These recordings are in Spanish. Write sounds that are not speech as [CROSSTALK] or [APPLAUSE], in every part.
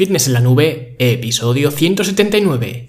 Fitness en la Nube, episodio 179.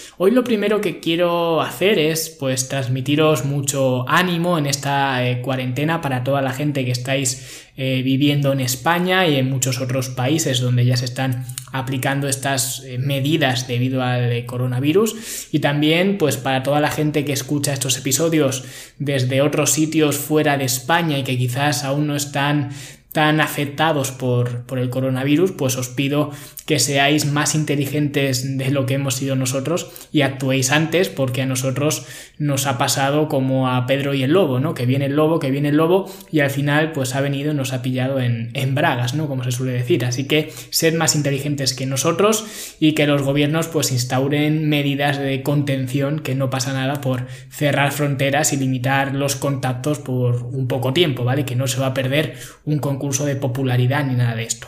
Hoy lo primero que quiero hacer es pues transmitiros mucho ánimo en esta eh, cuarentena para toda la gente que estáis eh, viviendo en España y en muchos otros países donde ya se están aplicando estas eh, medidas debido al coronavirus. Y también pues para toda la gente que escucha estos episodios desde otros sitios fuera de España y que quizás aún no están tan afectados por, por, el coronavirus, pues os pido que seáis más inteligentes de lo que hemos sido nosotros y actuéis antes, porque a nosotros nos ha pasado como a Pedro y el lobo, ¿no? Que viene el lobo, que viene el lobo, y al final, pues ha venido y nos ha pillado en, en bragas, ¿no? Como se suele decir. Así que sed más inteligentes que nosotros y que los gobiernos, pues instauren medidas de contención, que no pasa nada por cerrar fronteras y limitar los contactos por un poco tiempo, ¿vale? Que no se va a perder un concurso de popularidad ni nada de esto.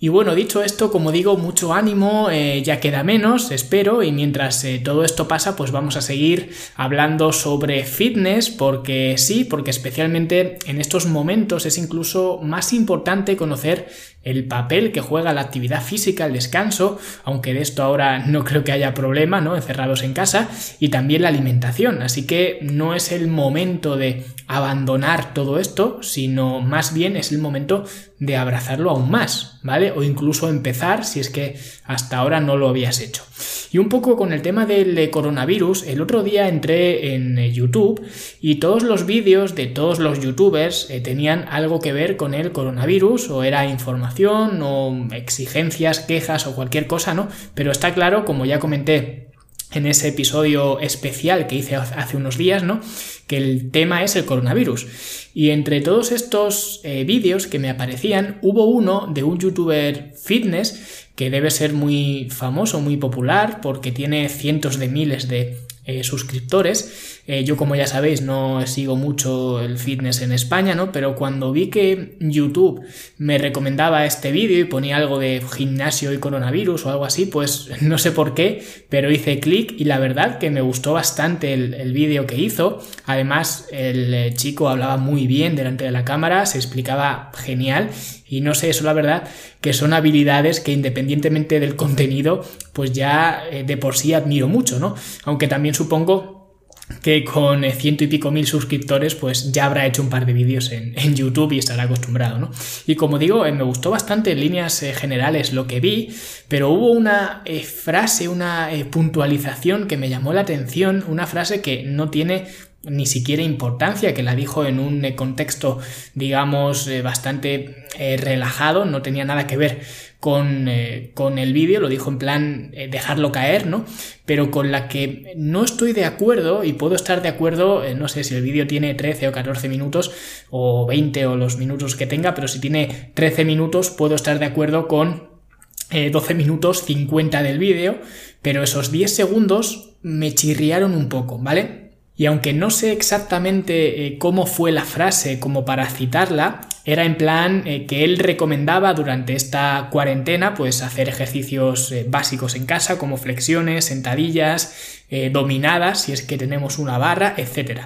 Y bueno, dicho esto, como digo, mucho ánimo, eh, ya queda menos, espero, y mientras eh, todo esto pasa, pues vamos a seguir hablando sobre fitness, porque sí, porque especialmente en estos momentos es incluso más importante conocer el papel que juega la actividad física, el descanso, aunque de esto ahora no creo que haya problema, ¿no? Encerrados en casa, y también la alimentación. Así que no es el momento de abandonar todo esto, sino más bien es el momento de abrazarlo aún más, ¿vale? O incluso empezar si es que hasta ahora no lo habías hecho. Y un poco con el tema del coronavirus, el otro día entré en YouTube y todos los vídeos de todos los youtubers eh, tenían algo que ver con el coronavirus o era información o exigencias, quejas o cualquier cosa, ¿no? Pero está claro, como ya comenté en ese episodio especial que hice hace unos días, ¿no? Que el tema es el coronavirus. Y entre todos estos eh, vídeos que me aparecían, hubo uno de un youtuber fitness que debe ser muy famoso, muy popular, porque tiene cientos de miles de eh, suscriptores. Eh, yo, como ya sabéis, no sigo mucho el fitness en España, ¿no? Pero cuando vi que YouTube me recomendaba este vídeo y ponía algo de gimnasio y coronavirus o algo así, pues [LAUGHS] no sé por qué, pero hice clic y la verdad que me gustó bastante el, el vídeo que hizo. Además, el eh, chico hablaba muy bien delante de la cámara, se explicaba genial y no sé, eso la verdad que son habilidades que independientemente del contenido, pues ya de por sí admiro mucho, ¿no? Aunque también supongo que con ciento y pico mil suscriptores pues ya habrá hecho un par de vídeos en, YouTube y estará acostumbrado, ¿no? Y como digo, eh, me gustó bastante en líneas eh, generales lo que vi, pero hubo una eh, frase, una puntualización que me llamó la atención, una frase que no tiene ni siquiera importancia, que la dijo en un contexto, digamos, bastante relajado, no tenía nada que ver con, eh, con el vídeo, lo dijo en plan eh, dejarlo caer, ¿no? Pero con la que no estoy de acuerdo y puedo estar de acuerdo, eh, no sé si el vídeo tiene 13 o 14 minutos o 20 o los minutos que tenga, pero si tiene 13 minutos puedo estar de acuerdo con 12 minutos 50 del vídeo, pero esos 10 segundos me chirriaron un poco, ¿vale? Y aunque no sé exactamente eh, cómo fue la frase como para citarla, era en plan eh, que él recomendaba durante esta cuarentena pues hacer ejercicios eh, básicos en casa como flexiones, sentadillas, dominadas si es que tenemos una barra, etc.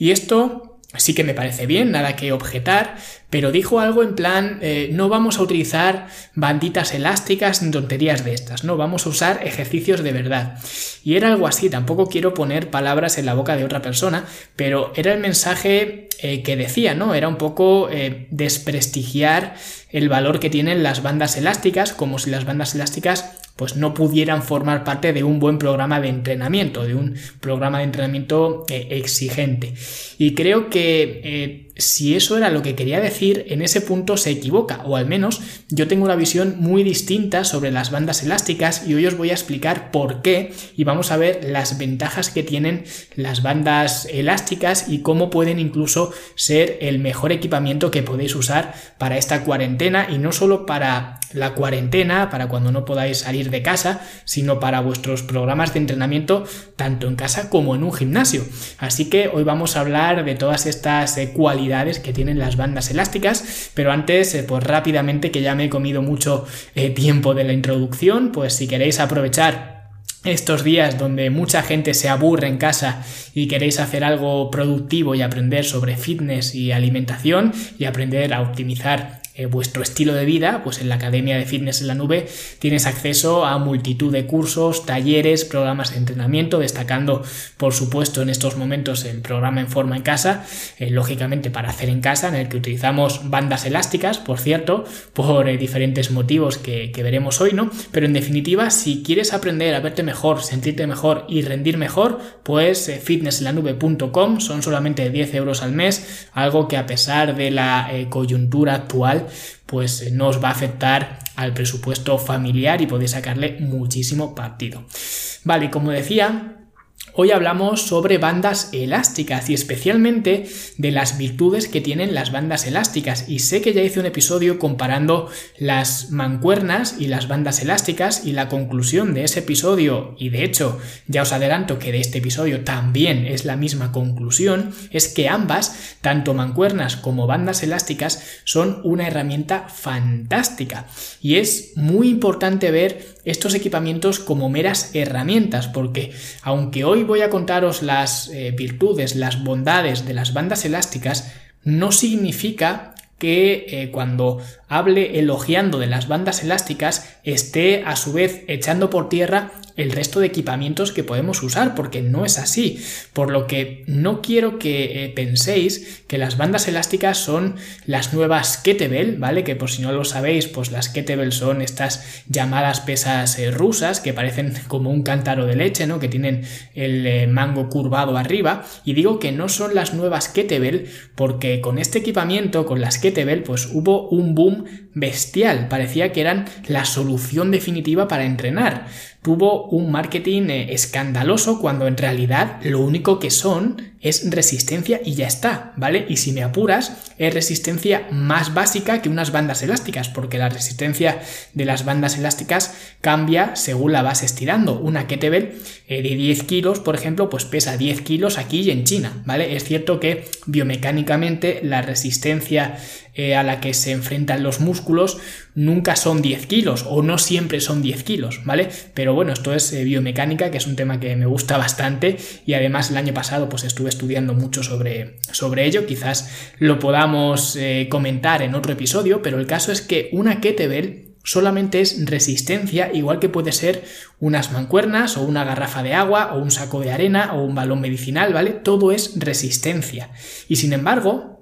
Y esto sí que me parece bien, nada que objetar, pero dijo algo en plan, eh, no vamos a utilizar banditas elásticas ni tonterías de estas, no, vamos a usar ejercicios de verdad. Y era algo así, tampoco quiero poner palabras en la boca de otra persona, pero era el mensaje eh, que decía, ¿no? Era un poco eh, desprestigiar el valor que tienen las bandas elásticas, como si las bandas elásticas pues no pudieran formar parte de un buen programa de entrenamiento, de un programa de entrenamiento eh, exigente. Y creo que si eso era lo que quería decir, en ese punto se equivoca, o al menos yo tengo una visión muy distinta sobre las bandas elásticas y hoy os voy a explicar por qué y vamos a ver las ventajas que tienen las bandas elásticas y cómo pueden incluso ser el mejor equipamiento que podéis usar para esta cuarentena y no solo para la cuarentena, para cuando no podáis salir de casa, sino para vuestros programas de entrenamiento tanto en casa como en un gimnasio. Así que hoy vamos a hablar de todas estas eh, cualidades que tienen las bandas elásticas, pero antes, eh, pues rápidamente, que ya me he comido mucho eh, tiempo de la introducción, pues si queréis aprovechar estos días donde mucha gente se aburre en casa y queréis hacer algo productivo y aprender sobre fitness y alimentación y aprender a optimizar eh, vuestro estilo de vida, pues en la Academia de Fitness en la Nube tienes acceso a multitud de cursos, talleres, programas de entrenamiento, destacando por supuesto en estos momentos el programa en forma en casa, eh, lógicamente para hacer en casa, en el que utilizamos bandas elásticas, por cierto, por eh, diferentes motivos que, que, veremos hoy, ¿no? Pero en definitiva, si quieres aprender a verte mejor, sentirte mejor y rendir mejor, pues fitnessenlanube.com son solamente 10 euros al mes, algo que a pesar de la coyuntura actual pues eh, no os va a afectar al presupuesto familiar y podéis sacarle muchísimo partido. Vale, como decía, Hoy hablamos sobre bandas elásticas y especialmente de las virtudes que tienen las bandas elásticas. Y sé que ya hice un episodio comparando las mancuernas y las bandas elásticas y la conclusión de ese episodio, y de hecho ya os adelanto que de este episodio también es la misma conclusión, es que ambas, tanto mancuernas como bandas elásticas, son una herramienta fantástica. Y es muy importante ver estos equipamientos como meras herramientas, porque aunque hoy voy a contaros las eh, virtudes, las bondades de las bandas elásticas, no significa que eh, cuando hable elogiando de las bandas elásticas esté a su vez echando por tierra el resto de equipamientos que podemos usar, porque no es así. Por lo que no quiero que eh, penséis que las bandas elásticas son las nuevas kettlebell, ¿vale? Que por si no lo sabéis, pues las kettlebell son estas llamadas pesas eh, rusas que parecen como un cántaro de leche, ¿no? Que tienen el eh, mango curvado arriba. Y digo que no son las nuevas kettlebell porque con este equipamiento, con las kettlebell, pues hubo un boom bestial. Parecía que eran la solución definitiva para entrenar tuvo un marketing eh, escandaloso cuando en realidad lo único que son es resistencia y ya está, ¿vale? Y si me apuras, es resistencia más básica que unas bandas elásticas, porque la resistencia de las bandas elásticas cambia según la vas estirando. Una kettlebell eh, de 10 kilos, por ejemplo, pues pesa 10 kilos aquí y en China, ¿vale? Es cierto que biomecánicamente la resistencia eh, a la que se enfrentan los músculos nunca son 10 kilos o no siempre son 10 kilos, ¿vale? Pero bueno, esto es eh, biomecánica, que es un tema que me gusta [LAUGHS] bastante y además el año pasado pues estuve estudiando mucho sobre, sobre ello, quizás lo podamos eh, comentar en otro episodio, pero el caso es que una kettlebell solamente es resistencia, igual que puede ser unas mancuernas o una garrafa de agua o un saco de arena o un balón medicinal, ¿vale? Todo es resistencia. Y sin embargo,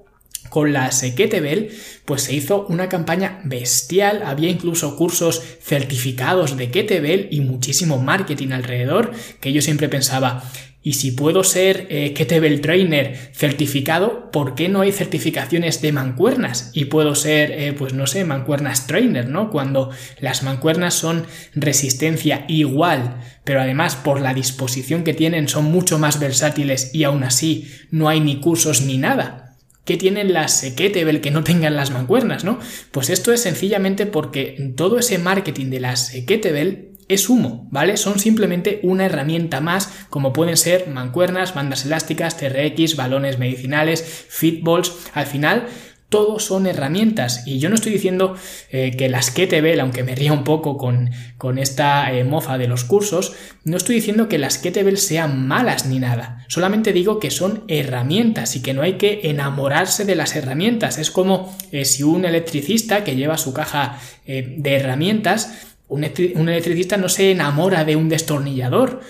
con la Kettlebell, pues se hizo una campaña bestial, había incluso cursos certificados de Kettlebell y muchísimo marketing alrededor, que yo siempre pensaba, y si puedo ser eh, Kettlebell Trainer certificado, ¿por qué no hay certificaciones de mancuernas? Y puedo ser, eh, pues no sé, mancuernas trainer, ¿no? Cuando las mancuernas son resistencia igual, pero además por la disposición que tienen son mucho más versátiles y aún así no hay ni cursos ni nada. ¿Qué tienen las Kettlebell que no tengan las mancuernas, no? Pues esto es sencillamente porque todo ese marketing de las Kettlebell es humo, ¿vale? Son simplemente una herramienta más, como pueden ser mancuernas, bandas elásticas, TRX, balones medicinales, fitballs. Al final, todos son herramientas. Y yo no estoy diciendo eh, que las Kettlebell, aunque me ría un poco con, con esta eh, mofa de los cursos, no estoy diciendo que las Kettlebell sean malas ni nada. Solamente digo que son herramientas y que no hay que enamorarse de las herramientas. Es como eh, si un electricista que lleva su caja de herramientas, un electricista no se enamora de un destornillador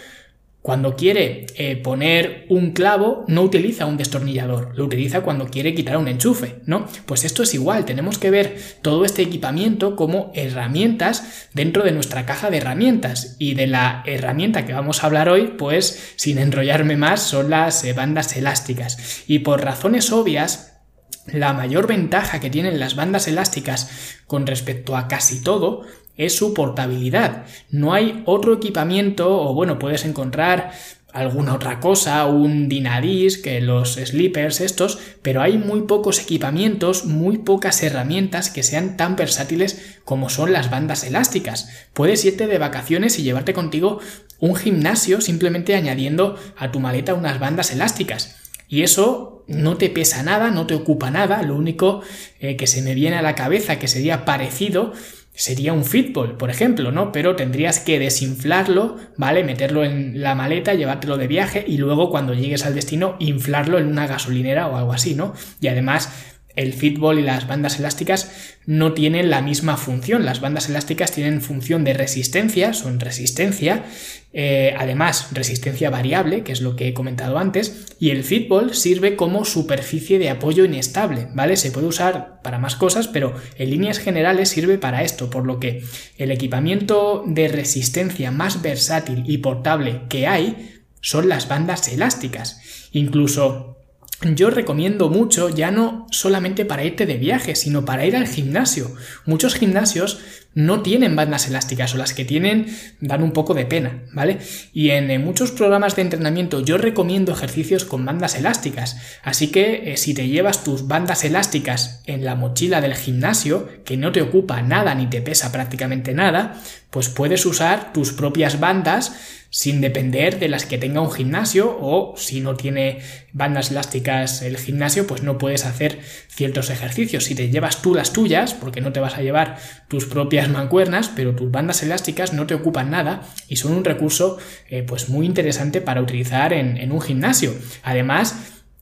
Cuando quiere eh, poner un clavo, no utiliza un destornillador, lo utiliza cuando quiere quitar un enchufe, ¿no? Pues esto es igual, tenemos que ver todo este equipamiento como herramientas dentro de nuestra caja de herramientas. Y de la herramienta que vamos a hablar hoy, pues sin enrollarme más, son las eh, bandas elásticas. Y por razones obvias, la mayor ventaja que tienen las bandas elásticas con respecto a casi todo es su portabilidad. No hay otro equipamiento o bueno, puedes encontrar alguna otra cosa, un que los slippers estos, pero hay muy pocos equipamientos, muy pocas herramientas que sean tan versátiles como son las bandas elásticas. Puedes irte de vacaciones y llevarte contigo un gimnasio simplemente añadiendo a tu maleta unas bandas elásticas. Y eso no te pesa nada, no te ocupa nada, lo único eh, que se me viene a la cabeza que sería parecido sería un fitball, por ejemplo, ¿no? Pero tendrías que desinflarlo, ¿vale? Meterlo en la maleta, llevártelo de viaje y luego cuando llegues al destino inflarlo en una gasolinera o algo así, ¿no? Y además el fitball y las bandas elásticas no tienen la misma función. Las bandas elásticas tienen función de resistencia, son resistencia, eh, además resistencia variable, que es lo que he comentado antes, y el fitball sirve como superficie de apoyo inestable, ¿vale? Se puede usar para más cosas, pero en líneas generales sirve para esto, por lo que el equipamiento de resistencia más versátil y portable que hay son las bandas elásticas. Incluso yo recomiendo mucho ya no solamente para irte de viaje, sino para ir al gimnasio. Muchos gimnasios no tienen bandas elásticas o las que tienen dan un poco de pena, ¿vale? Y en, muchos programas de entrenamiento yo recomiendo ejercicios con bandas elásticas, así que eh, si te llevas tus bandas elásticas en la mochila del gimnasio, que no te ocupa nada ni te pesa prácticamente nada, pues puedes usar tus propias bandas sin depender de las que tenga un gimnasio o si no tiene bandas elásticas el gimnasio, pues no puedes hacer ciertos ejercicios. Si te llevas tú las tuyas, porque no te vas a llevar tus propias mancuernas, pero tus bandas elásticas no te ocupan nada y son un recurso eh, pues muy interesante para utilizar en, en un gimnasio. Además,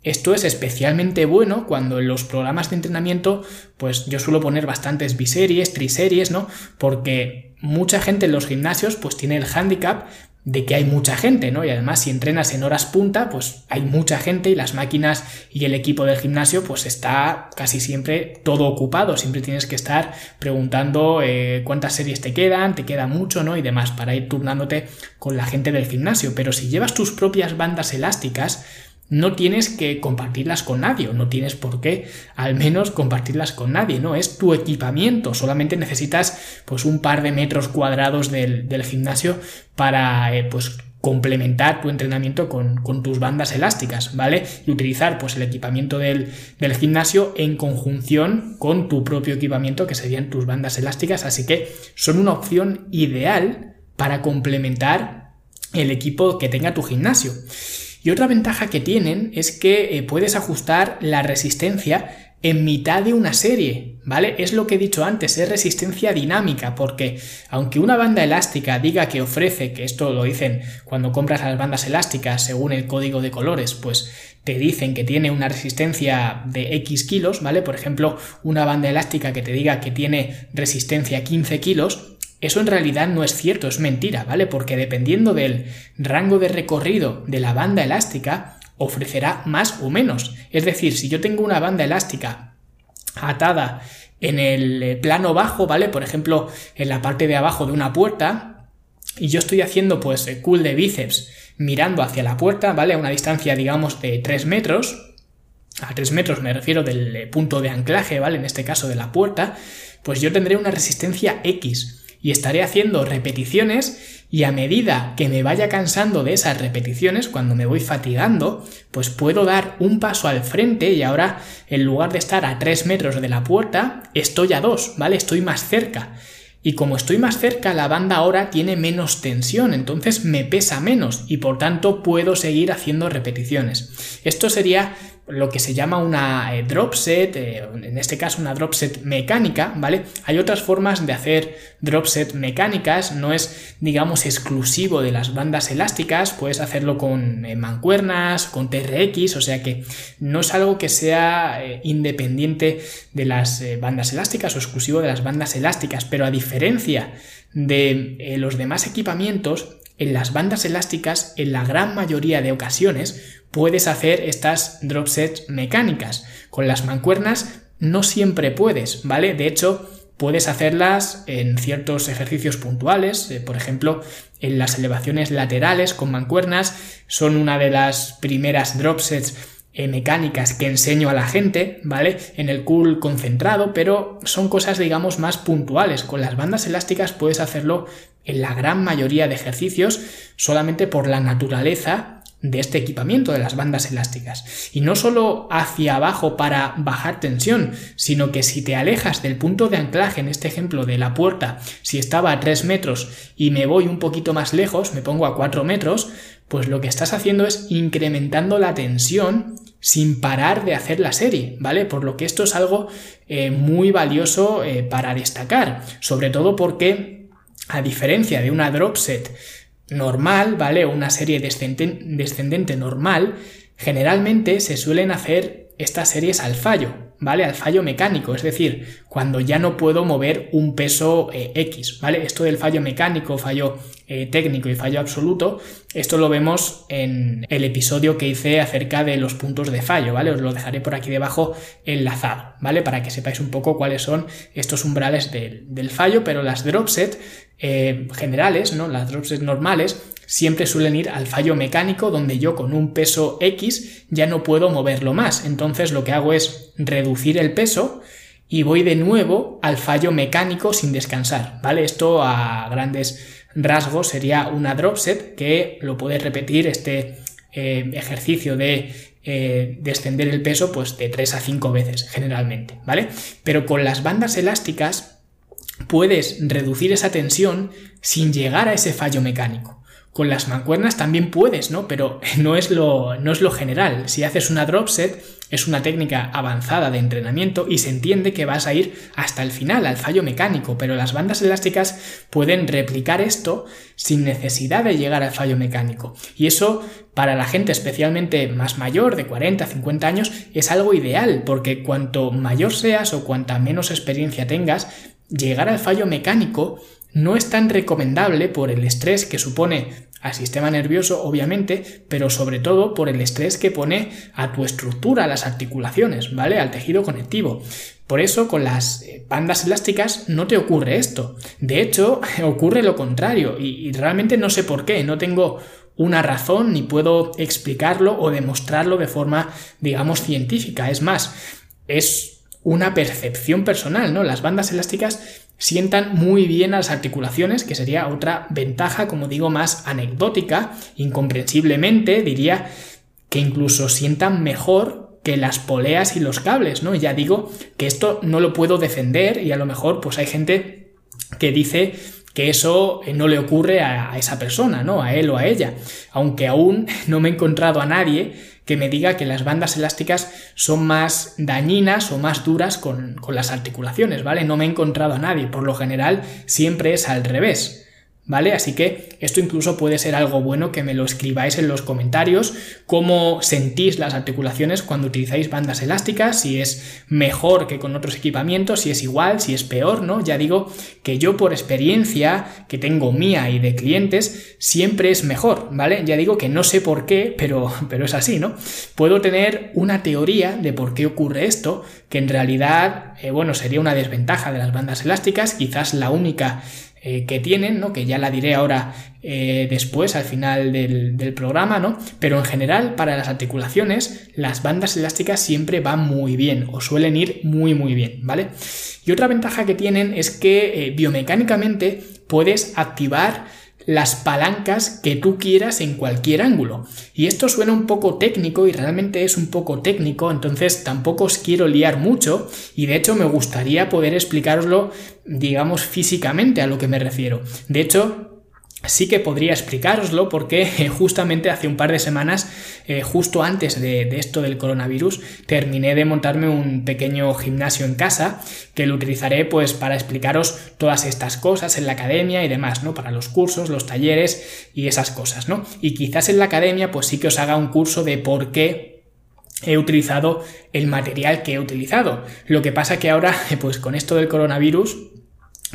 esto es especialmente bueno cuando en los programas de entrenamiento, pues yo suelo poner bastantes biseries, triseries, ¿no? Porque mucha gente en los gimnasios pues tiene el handicap de que hay mucha gente, ¿no? Y además si entrenas en horas punta, pues hay mucha gente y las máquinas y el equipo del gimnasio pues está casi siempre todo ocupado, siempre tienes que estar preguntando eh, cuántas series te quedan, te queda mucho, ¿no? Y demás para ir turnándote con la gente del gimnasio, pero si llevas tus propias bandas elásticas, no tienes que compartirlas con nadie, o no tienes por qué al menos compartirlas con nadie, ¿no? Es tu equipamiento, solamente necesitas pues un par de metros cuadrados del, gimnasio para eh, pues complementar tu entrenamiento con, tus bandas elásticas, ¿vale? Y utilizar pues el equipamiento del, del, gimnasio en conjunción con tu propio equipamiento que serían tus bandas elásticas, así que son una opción ideal para complementar el equipo que tenga tu gimnasio. Y otra ventaja que tienen es que eh, puedes ajustar la resistencia en mitad de una serie, ¿vale? Es lo que he dicho antes, es resistencia dinámica, porque aunque una banda elástica diga que ofrece, que esto lo dicen cuando compras las bandas elásticas según el código de colores, pues te dicen que tiene una resistencia de X kilos, ¿vale? Por ejemplo, una banda elástica que te diga que tiene resistencia 15 kilos, eso en realidad no es cierto, es mentira, ¿vale? Porque dependiendo del rango de recorrido de la banda elástica, ofrecerá más o menos. Es decir, si yo tengo una banda elástica atada en el eh, plano bajo, ¿vale? Por ejemplo, en la parte de abajo de una puerta, y yo estoy haciendo pues cool de bíceps mirando hacia la puerta, ¿vale? A una distancia, digamos, de 3 metros, a 3 metros me refiero del eh, punto de anclaje, ¿vale? En este caso de la puerta, pues yo tendré una resistencia X y estaré haciendo repeticiones y a medida que me vaya cansando de esas repeticiones, cuando me voy fatigando, pues puedo dar un paso al frente y ahora en lugar de estar a 3 metros de la puerta, estoy a 2, ¿vale? Estoy más cerca. Y como estoy más cerca, la banda ahora tiene menos tensión, entonces me pesa menos y por tanto puedo seguir haciendo repeticiones. Esto sería lo que se llama una eh, drop set, eh, en este caso una drop set mecánica, ¿vale? Hay otras formas de hacer drop set mecánicas, no es, digamos, exclusivo de las bandas elásticas, puedes hacerlo con eh, mancuernas, con TRX, o sea que no es algo que sea independiente de las bandas elásticas o exclusivo de las bandas elásticas, pero a diferencia de los demás equipamientos, en las bandas elásticas, en la gran mayoría de ocasiones, puedes hacer estas drop sets mecánicas. Con las mancuernas no siempre puedes, ¿vale? De hecho, puedes hacerlas en ciertos ejercicios puntuales, eh, por ejemplo, en las elevaciones laterales con mancuernas, son una de las primeras drop sets eh, mecánicas que enseño a la gente, ¿vale? En el cool concentrado, pero son cosas, digamos, más puntuales. Con las bandas elásticas puedes hacerlo en la gran mayoría de ejercicios solamente por la naturaleza de este equipamiento de las bandas elásticas. Y no solo hacia abajo para bajar tensión, sino que si te alejas del punto de anclaje, en este ejemplo de la puerta, si estaba a 3 metros y me voy un poquito más lejos, me pongo a 4 metros, pues lo que estás haciendo es incrementando la tensión sin parar de hacer la serie, ¿vale? Por lo que esto es algo eh, muy valioso eh, para destacar, sobre todo porque, a diferencia de una drop set normal, ¿vale? Una serie descendente normal, generalmente se suelen hacer estas series al fallo, ¿vale? Al fallo mecánico, es decir, cuando ya no puedo mover un peso eh, X, ¿vale? Esto del fallo mecánico, fallo eh, técnico y fallo absoluto, esto lo vemos en el episodio que hice acerca de los puntos de fallo, ¿vale? Os lo dejaré por aquí debajo enlazado, ¿vale? Para que sepáis un poco cuáles son estos umbrales del, del fallo, pero las dropset eh, generales, ¿no? Las dropset normales siempre suelen ir al fallo mecánico donde yo con un peso X ya no puedo moverlo más. Entonces lo que hago es reducir el peso y voy de nuevo al fallo mecánico sin descansar, ¿vale? Esto a grandes rasgos sería una drop set que lo puedes repetir este eh, ejercicio de eh, descender el peso pues de 3 a 5 veces generalmente, ¿vale? Pero con las bandas elásticas puedes reducir esa tensión sin llegar a ese fallo mecánico. Con las mancuernas también puedes, ¿no? Pero [LAUGHS] no es lo, no es lo general. Si haces una drop set, es una técnica avanzada de entrenamiento y se entiende que vas a ir hasta el final, al fallo mecánico, pero las bandas elásticas pueden replicar esto sin necesidad de llegar al fallo mecánico. Y eso, para la gente especialmente más mayor, de 40, 50 años, es algo ideal, porque cuanto mayor seas o cuanta menos experiencia tengas, llegar al fallo mecánico no es tan recomendable por el estrés que supone al sistema nervioso, obviamente, pero sobre todo por el estrés que pone a tu estructura, a las articulaciones, ¿vale? Al tejido conectivo. Por eso con las eh, bandas elásticas no te ocurre esto. De hecho, [LAUGHS] ocurre lo contrario y, y realmente no sé por qué, no tengo una razón ni puedo explicarlo o demostrarlo de forma, digamos, científica. Es más, es una percepción personal, ¿no? Las bandas elásticas sientan muy bien a las articulaciones, que sería otra ventaja, como digo, más anecdótica, incomprensiblemente, diría que incluso sientan mejor que las poleas y los cables, ¿no? Ya digo que esto no lo puedo defender y a lo mejor pues hay gente que dice que eso eh, no le ocurre a, esa persona, ¿no? A él o a ella. Aunque aún [LAUGHS] no me he encontrado a nadie que me diga que las bandas elásticas son más dañinas o más duras con, con las articulaciones, ¿vale? No me he encontrado a nadie. Por lo general siempre es al revés. ¿Vale? Así que esto incluso puede ser algo bueno que me lo escribáis en los comentarios, cómo sentís las articulaciones cuando utilizáis bandas elásticas, si es mejor que con otros equipamientos, si es igual, si es peor, ¿no? Ya digo que yo por experiencia que tengo mía y de clientes, siempre es mejor, ¿vale? Ya digo que no sé por qué, pero, [LAUGHS] pero es así, ¿no? Puedo tener una teoría de por qué ocurre esto, que en realidad, eh, bueno, sería una desventaja de las bandas elásticas, quizás la única eh, que tienen, ¿no? Que ya la diré ahora eh, después, al final del, programa, ¿no? Pero en general, para las articulaciones, las bandas elásticas siempre van muy bien, o suelen ir muy, muy bien, ¿vale? Y otra ventaja que tienen es que eh, biomecánicamente puedes activar las palancas que tú quieras en cualquier ángulo. Y esto suena un poco técnico y realmente es un poco técnico, entonces tampoco os quiero liar mucho y de hecho me gustaría poder explicaroslo, digamos, físicamente a lo que me refiero. De hecho, sí que podría explicaroslo porque eh, justamente hace un par de semanas, eh, justo antes de, esto del coronavirus, terminé de montarme un pequeño gimnasio en casa que lo utilizaré pues para explicaros todas estas cosas en la academia y demás, ¿no? Para los cursos, los talleres y esas cosas, ¿no? Y quizás en la academia pues sí que os haga un curso de por qué he utilizado el material que he utilizado. Lo que pasa que ahora [LAUGHS] pues con esto del coronavirus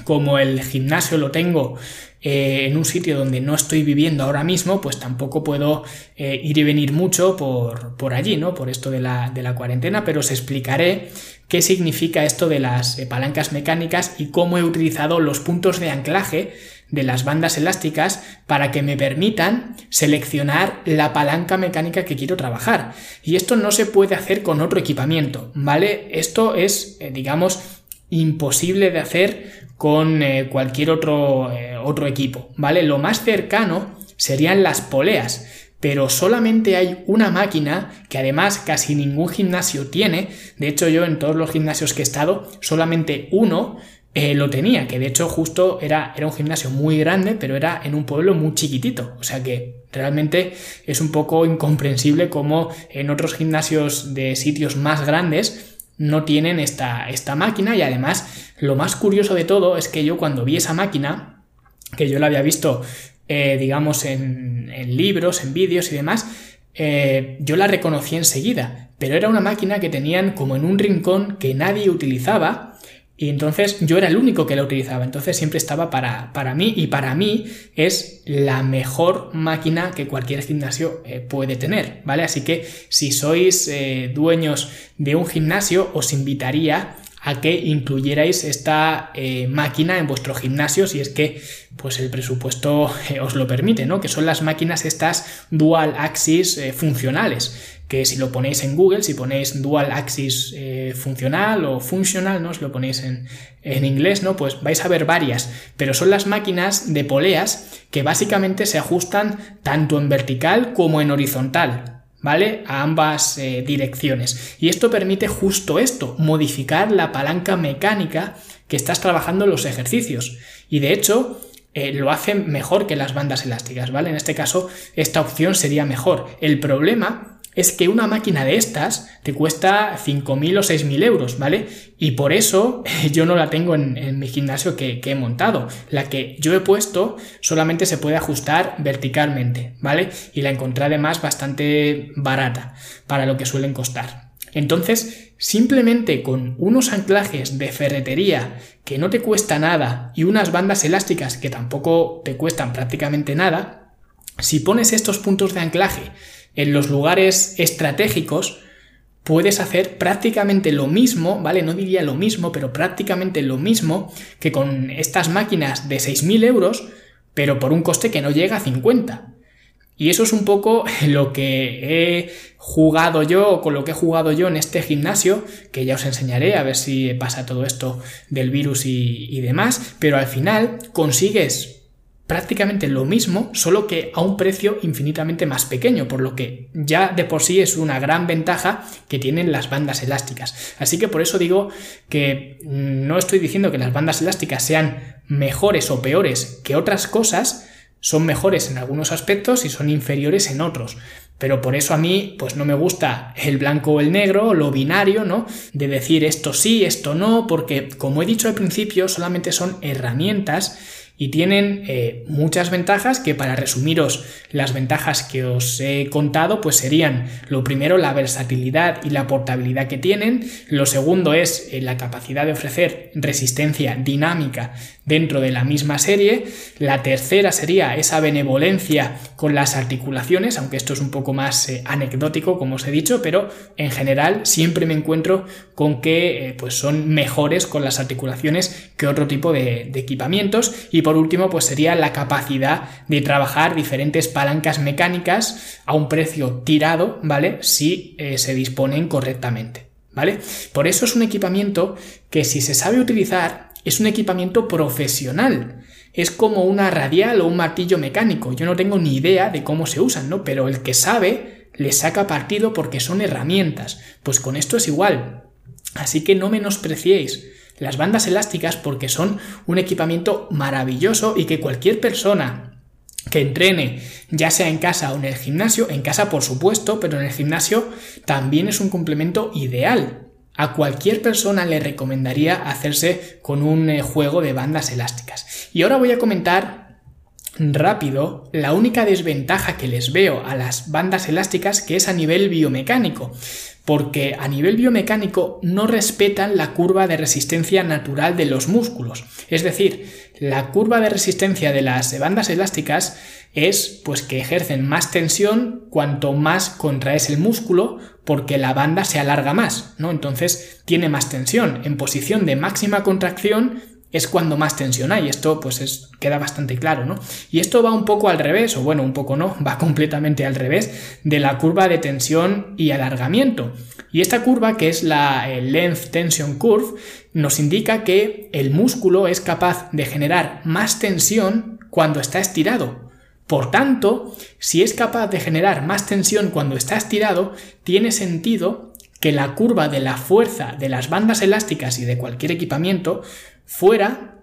como el gimnasio lo tengo eh, en un sitio donde no estoy viviendo ahora mismo, pues tampoco puedo eh, ir y venir mucho por, por allí, ¿no? Por esto de la, de la, cuarentena, pero os explicaré qué significa esto de las eh, palancas mecánicas y cómo he utilizado los puntos de anclaje de las bandas elásticas para que me permitan seleccionar la palanca mecánica que quiero trabajar. Y esto no se puede hacer con otro equipamiento, ¿vale? Esto es, digamos, imposible de hacer con eh, cualquier otro, eh, otro equipo, ¿vale? Lo más cercano serían las poleas, pero solamente hay una máquina que además casi ningún gimnasio tiene, de hecho yo en todos los gimnasios que he estado, solamente uno eh, lo tenía, que de hecho justo era, era un gimnasio muy grande, pero era en un pueblo muy chiquitito, o sea que realmente es un poco incomprensible como en otros gimnasios de sitios más grandes no tienen esta, esta máquina. Y además lo más curioso de todo es que yo cuando vi esa máquina, que yo la había visto eh, digamos en, libros, en vídeos y demás, eh, yo la reconocí enseguida, pero era una máquina que tenían como en un rincón que nadie utilizaba y entonces yo era el único que la utilizaba, entonces siempre estaba para, para mí y para mí es la mejor máquina que cualquier gimnasio eh, puede tener, ¿vale? Así que si sois eh, dueños de un gimnasio os invitaría a que incluyerais esta eh, máquina en vuestro gimnasio si es que pues el presupuesto os lo permite, ¿no? Que son las máquinas estas dual axis funcionales que si lo ponéis en Google, si ponéis dual axis eh, funcional o funcional, ¿no? Si lo ponéis en, en, inglés, ¿no? Pues vais a ver varias, pero son las máquinas de poleas que básicamente se ajustan tanto en vertical como en horizontal, ¿vale? A ambas eh, direcciones. Y esto permite justo esto, modificar la palanca mecánica que estás trabajando en los ejercicios. Y de hecho, eh, lo hace mejor que las bandas elásticas, ¿vale? En este caso, esta opción sería mejor. El problema es que una máquina de estas te cuesta 5.000 o 6.000 euros, ¿vale? Y por eso [LAUGHS] yo no la tengo en, mi gimnasio que, he montado. La que yo he puesto solamente se puede ajustar verticalmente, ¿vale? Y la encontré además bastante barata para lo que suelen costar. Entonces, simplemente con unos anclajes de ferretería que no te cuesta nada y unas bandas elásticas que tampoco te cuestan prácticamente nada, si pones estos puntos de anclaje en los lugares estratégicos, puedes hacer prácticamente lo mismo, ¿vale? No diría lo mismo, pero prácticamente lo mismo que con estas máquinas de 6.000 euros, pero por un coste que no llega a 50. Y eso es un poco [LAUGHS] lo que he jugado yo, con lo que he jugado yo en este gimnasio, que ya os enseñaré a ver si pasa todo esto del virus y, y demás, pero al final consigues prácticamente lo mismo, solo que a un precio infinitamente más pequeño, por lo que ya de por sí es una gran ventaja que tienen las bandas elásticas. Así que por eso digo que no estoy diciendo que las bandas elásticas sean mejores o peores que otras cosas, son mejores en algunos aspectos y son inferiores en otros. Pero por eso a mí, pues no me gusta el blanco o el negro, lo binario, ¿no? De decir esto sí, esto no, porque como he dicho al principio, solamente son herramientas y tienen eh, muchas ventajas que para resumiros las ventajas que os he contado pues serían lo primero la versatilidad y la portabilidad que tienen, lo segundo es eh, la capacidad de ofrecer resistencia dinámica dentro de la misma serie, la tercera sería esa benevolencia con las articulaciones, aunque esto es un poco más eh, anecdótico como os he dicho, pero en general siempre me encuentro con que pues son mejores con las articulaciones que otro tipo de, de equipamientos y por último, pues sería la capacidad de trabajar diferentes palancas mecánicas a un precio tirado, ¿vale? Si eh, se disponen correctamente, ¿vale? Por eso es un equipamiento que si se sabe utilizar, es un equipamiento profesional. Es como una radial o un martillo mecánico. Yo no tengo ni idea de cómo se usan, ¿no? Pero el que sabe le saca partido porque son herramientas. Pues con esto es igual. Así que no menospreciéis las bandas elásticas porque son un equipamiento maravilloso y que cualquier persona que entrene, ya sea en casa o en el gimnasio, en casa por supuesto, pero en el gimnasio también es un complemento ideal. A cualquier persona le recomendaría hacerse con un eh, juego de bandas elásticas. Y ahora voy a comentar rápido, la única desventaja que les veo a las bandas elásticas que es a nivel biomecánico porque a nivel biomecánico no respetan la curva de resistencia natural de los músculos. Es decir, la curva de resistencia de las bandas elásticas es pues que ejercen más tensión cuanto más contraes el músculo porque la banda se alarga más, ¿no? Entonces tiene más tensión. En posición de máxima contracción es cuando más tensión hay. Esto pues es, queda bastante claro, ¿no? Y esto va un poco al revés, o bueno, un poco no, [LAUGHS] va completamente al revés de la curva de tensión y alargamiento. Y esta curva, que es la Length Tension Curve, nos indica que el músculo es capaz de generar más tensión cuando está estirado. Por tanto, si es capaz de generar más tensión cuando está estirado, tiene sentido que la curva de la fuerza de las bandas elásticas y de cualquier equipamiento fuera,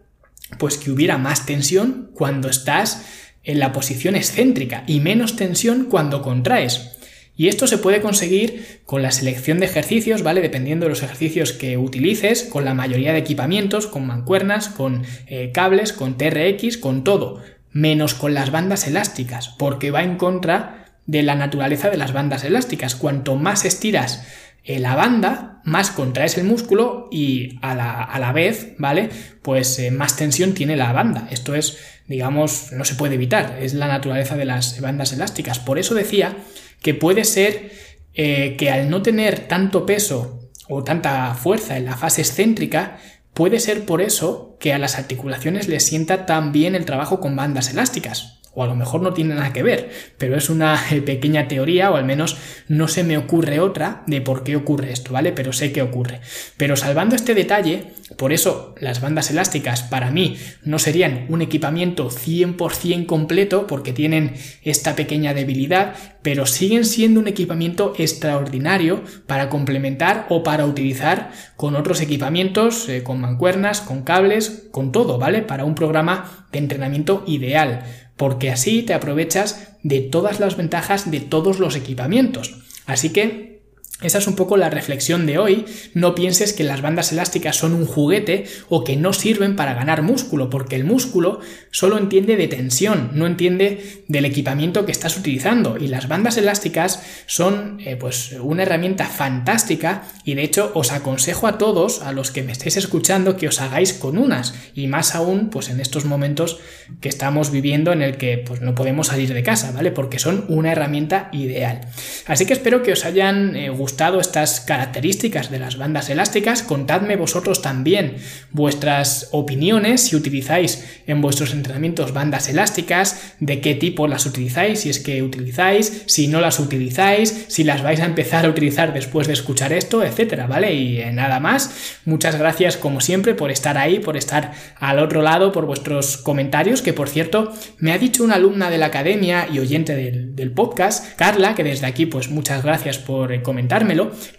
pues que hubiera más tensión cuando estás en la posición excéntrica y menos tensión cuando contraes. Y esto se puede conseguir con la selección de ejercicios, ¿vale? Dependiendo de los ejercicios que utilices, con la mayoría de equipamientos, con mancuernas, con eh, cables, con TRX, con todo, menos con las bandas elásticas, porque va en contra de la naturaleza de las bandas elásticas. Cuanto más estiras eh, la banda, más contraes el músculo y a la, vez, ¿vale? Pues eh, más tensión tiene la banda. Esto es, digamos, no se puede evitar, es la naturaleza de las bandas elásticas. Por eso decía que puede ser eh, que al no tener tanto peso o tanta fuerza en la fase excéntrica, puede ser por eso que a las articulaciones les sienta tan bien el trabajo con bandas elásticas o a lo mejor no tiene nada que ver, pero es una eh, pequeña teoría o al menos no se me ocurre otra de por qué ocurre esto, ¿vale? Pero sé que ocurre. Pero salvando este detalle, por eso las bandas elásticas para mí no serían un equipamiento 100% completo porque tienen esta pequeña debilidad, pero siguen siendo un equipamiento extraordinario para complementar o para utilizar con otros equipamientos, eh, con mancuernas, con cables, con todo, ¿vale? Para un programa de entrenamiento ideal porque así te aprovechas de todas las ventajas de todos los equipamientos. Así que esa es un poco la reflexión de hoy. No pienses que las bandas elásticas son un juguete o que no sirven para ganar músculo, porque el músculo solo entiende de tensión, no entiende del equipamiento que estás utilizando. Y las bandas elásticas son eh, pues una herramienta fantástica y de hecho os aconsejo a todos, a los que me estéis escuchando, que os hagáis con unas. Y más aún, pues en estos momentos que estamos viviendo en el que pues no podemos salir de casa, ¿vale? Porque son una herramienta ideal. Así que espero que os hayan eh, gustado estas características de las bandas elásticas, contadme vosotros también vuestras opiniones si utilizáis en vuestros entrenamientos bandas elásticas, de qué tipo las utilizáis, si es que utilizáis, si no las utilizáis, si las vais a empezar a utilizar después de escuchar esto, etcétera, ¿vale? Y eh, nada más, muchas gracias como siempre por estar ahí, por estar al otro lado, por vuestros comentarios, que por cierto me ha dicho una alumna de la academia y oyente del, del podcast, Carla, que desde aquí pues muchas gracias por eh,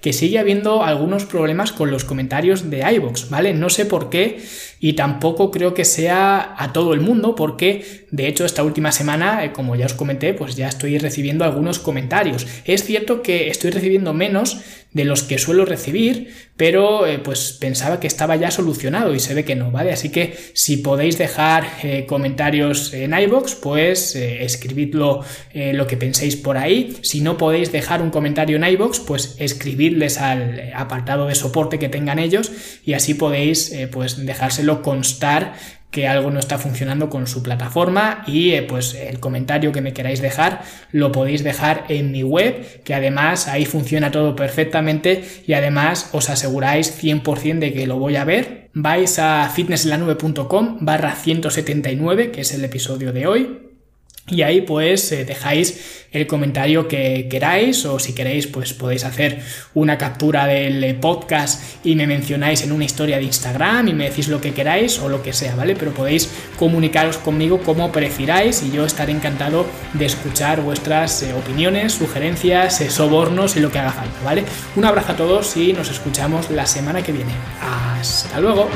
que sigue habiendo algunos problemas con los comentarios de iVoox, ¿vale? No sé por qué y tampoco creo que sea a todo el mundo porque de hecho esta última semana, eh, como ya os comenté, pues ya estoy recibiendo algunos comentarios. Es cierto que estoy recibiendo menos de los que suelo recibir, pero eh, pues pensaba que estaba ya solucionado y se ve que no, ¿vale? Así que si podéis dejar eh, comentarios en iBox, pues escribidlo lo que penséis por ahí. Si no podéis dejar un comentario en iBox, pues escribidles al apartado de soporte que tengan ellos y así podéis pues dejárselo constar que algo no está funcionando con su plataforma y eh, pues el comentario que me queráis dejar lo podéis dejar en mi web que además ahí funciona todo perfectamente y además os aseguráis 100% de que lo voy a ver. Vais a fitnesslanube.com barra 179 que es el episodio de hoy y ahí pues eh, dejáis el comentario que queráis o si queréis pues podéis hacer una captura del eh, podcast y me mencionáis en una historia de Instagram y me decís lo que queráis o lo que sea, ¿vale? Pero podéis comunicaros conmigo como prefiráis y yo estaré encantado de escuchar vuestras eh, opiniones, sugerencias, sobornos y lo que haga falta, ¿vale? Un abrazo a todos y nos escuchamos la semana que viene. Hasta luego.